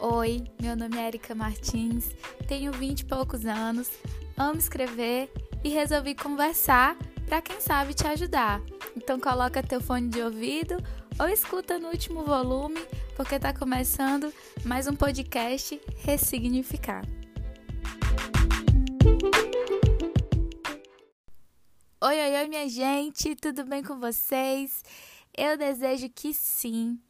Oi, meu nome é Erika Martins, tenho 20 e poucos anos, amo escrever e resolvi conversar para quem sabe te ajudar. Então coloca teu fone de ouvido ou escuta no último volume, porque está começando mais um podcast Ressignificar. Oi, oi, oi, minha gente, tudo bem com vocês? Eu desejo que sim.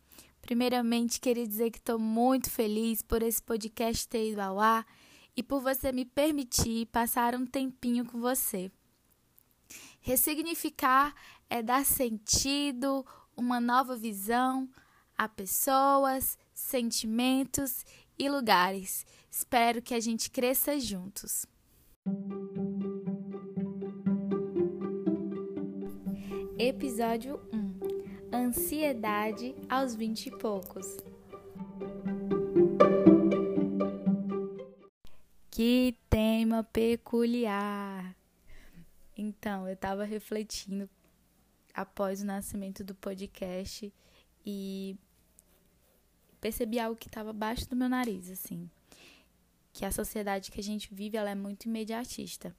Primeiramente, queria dizer que estou muito feliz por esse podcast ter ido ao ar e por você me permitir passar um tempinho com você. Ressignificar é dar sentido, uma nova visão a pessoas, sentimentos e lugares. Espero que a gente cresça juntos. Episódio 1 Ansiedade aos vinte e poucos. Que tema peculiar! Então, eu estava refletindo após o nascimento do podcast e percebi algo que estava abaixo do meu nariz, assim. Que a sociedade que a gente vive, ela é muito imediatista.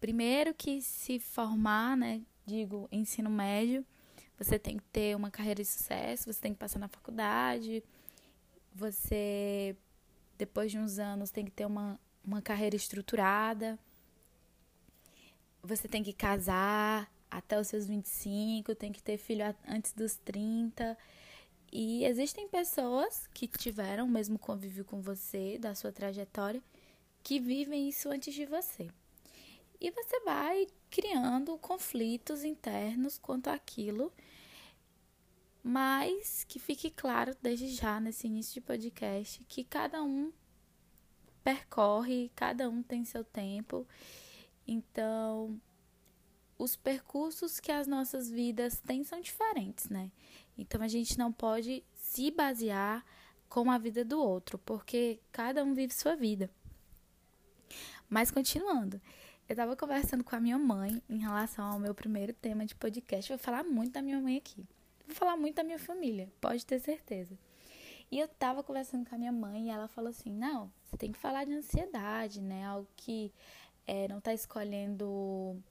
Primeiro que se formar, né, digo, ensino médio, você tem que ter uma carreira de sucesso, você tem que passar na faculdade, você, depois de uns anos, tem que ter uma, uma carreira estruturada, você tem que casar até os seus 25, tem que ter filho antes dos 30. E existem pessoas que tiveram o mesmo convívio com você, da sua trajetória, que vivem isso antes de você. E você vai criando conflitos internos quanto àquilo, mas que fique claro desde já nesse início de podcast que cada um percorre, cada um tem seu tempo. Então, os percursos que as nossas vidas têm são diferentes, né? Então a gente não pode se basear com a vida do outro, porque cada um vive sua vida. Mas continuando, eu tava conversando com a minha mãe em relação ao meu primeiro tema de podcast. Eu vou falar muito da minha mãe aqui. Vou falar muito da minha família, pode ter certeza. E eu tava conversando com a minha mãe e ela falou assim: não, você tem que falar de ansiedade, né? Algo que é, não tá escolhendo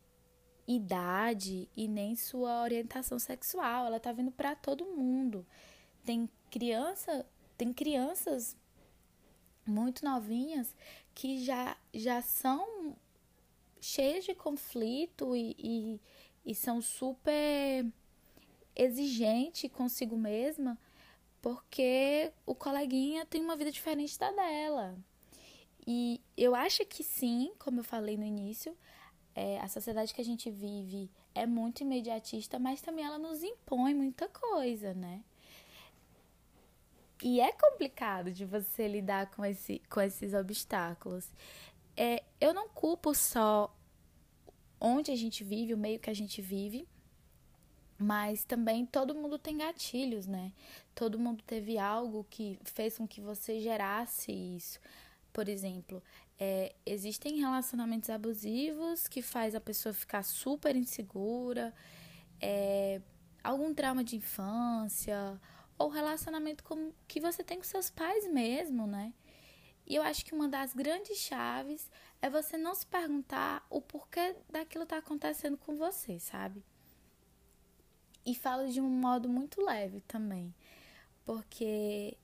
idade e nem sua orientação sexual. Ela tá vindo para todo mundo. Tem criança, tem crianças muito novinhas que já já são cheias de conflito e, e, e são super exigentes consigo mesma porque o coleguinha tem uma vida diferente da dela. E eu acho que sim, como eu falei no início, é, a sociedade que a gente vive é muito imediatista, mas também ela nos impõe muita coisa, né? E é complicado de você lidar com, esse, com esses obstáculos é, eu não culpo só onde a gente vive, o meio que a gente vive, mas também todo mundo tem gatilhos, né? Todo mundo teve algo que fez com que você gerasse isso. Por exemplo, é, existem relacionamentos abusivos que faz a pessoa ficar super insegura, é, algum trauma de infância, ou relacionamento com, que você tem com seus pais mesmo, né? E eu acho que uma das grandes chaves é você não se perguntar o porquê daquilo tá acontecendo com você, sabe? E falo de um modo muito leve também. Porque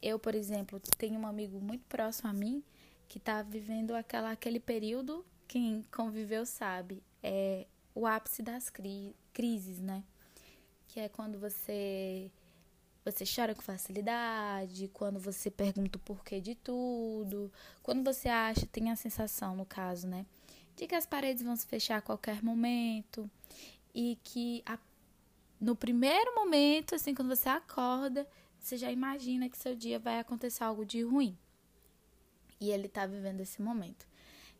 eu, por exemplo, tenho um amigo muito próximo a mim que tá vivendo aquela, aquele período, quem conviveu sabe, é o ápice das cri crises, né? Que é quando você você chora com facilidade, quando você pergunta o porquê de tudo, quando você acha, tem a sensação, no caso, né, de que as paredes vão se fechar a qualquer momento e que a, no primeiro momento, assim, quando você acorda, você já imagina que seu dia vai acontecer algo de ruim. E ele tá vivendo esse momento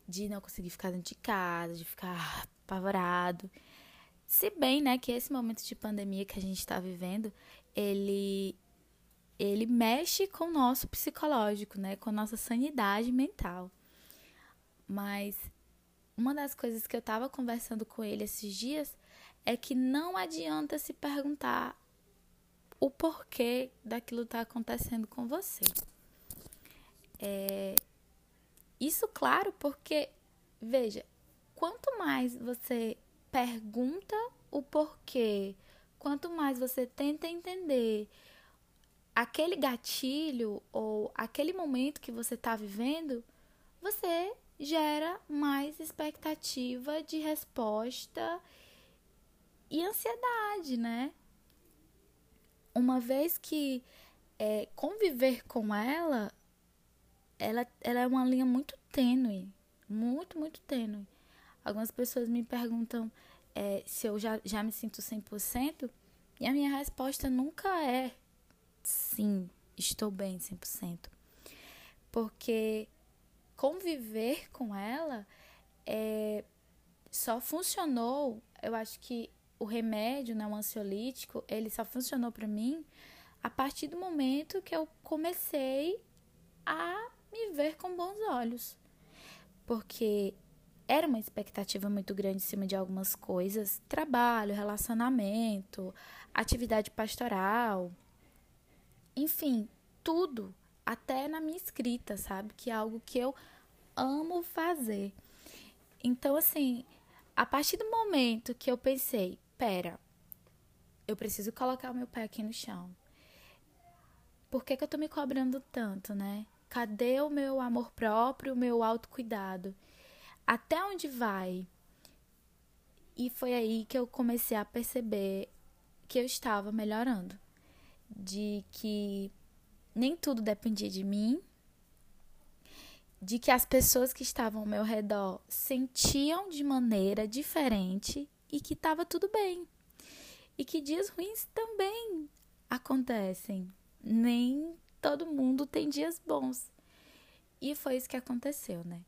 de não conseguir ficar dentro de casa, de ficar apavorado. Se bem, né, que esse momento de pandemia que a gente está vivendo, ele ele mexe com o nosso psicológico, né, com a nossa sanidade mental. Mas uma das coisas que eu estava conversando com ele esses dias é que não adianta se perguntar o porquê daquilo tá acontecendo com você. É, isso, claro, porque, veja, quanto mais você pergunta o porquê, quanto mais você tenta entender aquele gatilho ou aquele momento que você está vivendo, você gera mais expectativa de resposta e ansiedade, né? Uma vez que é, conviver com ela, ela, ela é uma linha muito tênue, muito, muito tênue. Algumas pessoas me perguntam é, se eu já, já me sinto 100%, e a minha resposta nunca é sim, estou bem 100%. Porque conviver com ela é, só funcionou, eu acho que o remédio, né, o ansiolítico, ele só funcionou para mim a partir do momento que eu comecei a me ver com bons olhos. Porque era uma expectativa muito grande em cima de algumas coisas, trabalho, relacionamento, atividade pastoral, enfim, tudo, até na minha escrita, sabe? Que é algo que eu amo fazer. Então, assim, a partir do momento que eu pensei, pera, eu preciso colocar o meu pé aqui no chão. Por que, que eu tô me cobrando tanto, né? Cadê o meu amor próprio, o meu autocuidado? Até onde vai? E foi aí que eu comecei a perceber que eu estava melhorando. De que nem tudo dependia de mim, de que as pessoas que estavam ao meu redor sentiam de maneira diferente e que estava tudo bem. E que dias ruins também acontecem. Nem todo mundo tem dias bons. E foi isso que aconteceu, né?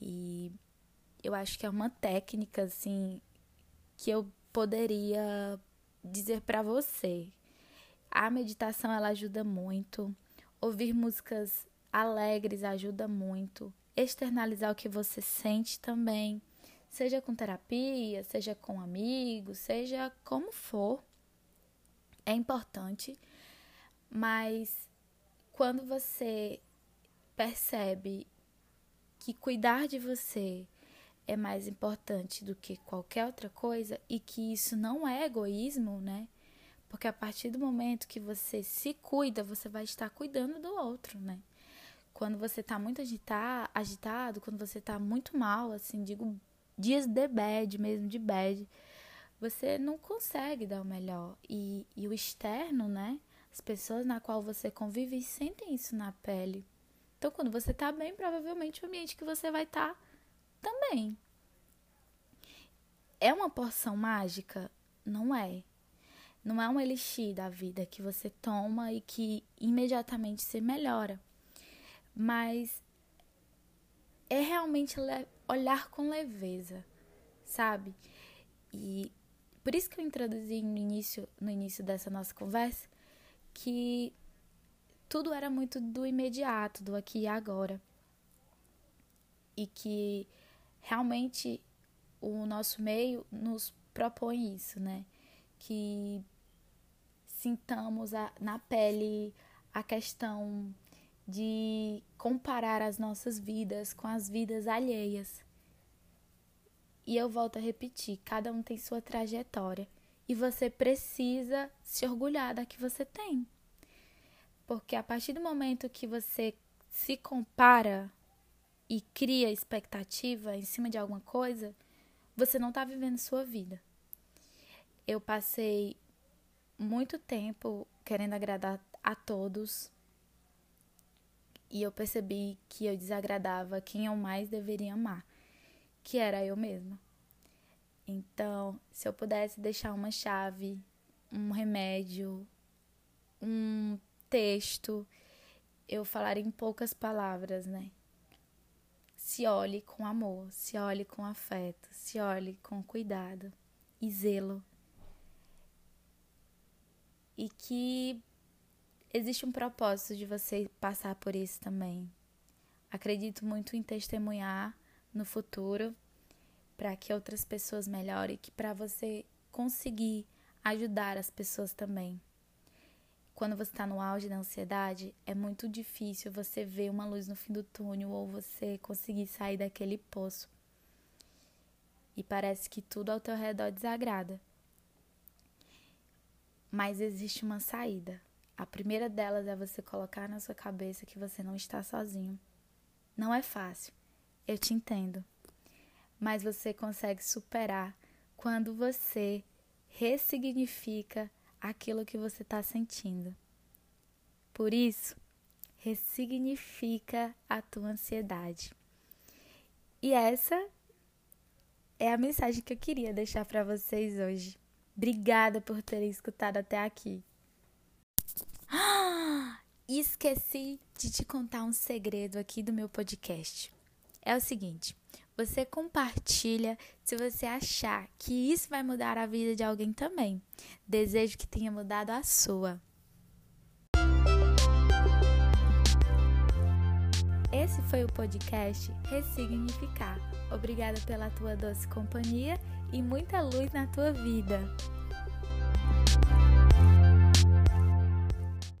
E eu acho que é uma técnica assim que eu poderia dizer para você. A meditação ela ajuda muito. Ouvir músicas alegres ajuda muito. Externalizar o que você sente também, seja com terapia, seja com amigos, seja como for. É importante, mas quando você percebe que cuidar de você é mais importante do que qualquer outra coisa e que isso não é egoísmo, né? Porque a partir do momento que você se cuida, você vai estar cuidando do outro, né? Quando você tá muito agitado, quando você tá muito mal, assim, digo dias de bad, mesmo de bad, você não consegue dar o melhor. E, e o externo, né? As pessoas na qual você convive sentem isso na pele. Então, quando você tá bem, provavelmente o ambiente que você vai estar tá também. É uma porção mágica? Não é. Não é um elixir da vida que você toma e que imediatamente se melhora. Mas é realmente olhar com leveza, sabe? E por isso que eu introduzi no início, no início dessa nossa conversa que tudo era muito do imediato, do aqui e agora. E que realmente o nosso meio nos propõe isso, né? Que sintamos a, na pele a questão de comparar as nossas vidas com as vidas alheias. E eu volto a repetir: cada um tem sua trajetória e você precisa se orgulhar da que você tem. Porque a partir do momento que você se compara e cria expectativa em cima de alguma coisa, você não está vivendo sua vida. Eu passei muito tempo querendo agradar a todos e eu percebi que eu desagradava quem eu mais deveria amar, que era eu mesma. Então, se eu pudesse deixar uma chave, um remédio, um texto, eu falaria em poucas palavras, né? Se olhe com amor, se olhe com afeto, se olhe com cuidado e zelo. E que existe um propósito de você passar por isso também. Acredito muito em testemunhar no futuro para que outras pessoas melhorem, que para você conseguir ajudar as pessoas também. Quando você está no auge da ansiedade, é muito difícil você ver uma luz no fim do túnel ou você conseguir sair daquele poço. E parece que tudo ao teu redor desagrada. Mas existe uma saída. A primeira delas é você colocar na sua cabeça que você não está sozinho. Não é fácil, eu te entendo. Mas você consegue superar quando você ressignifica aquilo que você está sentindo. Por isso, ressignifica a tua ansiedade. E essa é a mensagem que eu queria deixar para vocês hoje. Obrigada por terem escutado até aqui. esqueci de te contar um segredo aqui do meu podcast. É o seguinte: você compartilha se você achar que isso vai mudar a vida de alguém também. Desejo que tenha mudado a sua. Esse foi o podcast Ressignificar. Obrigada pela tua doce companhia e muita luz na tua vida.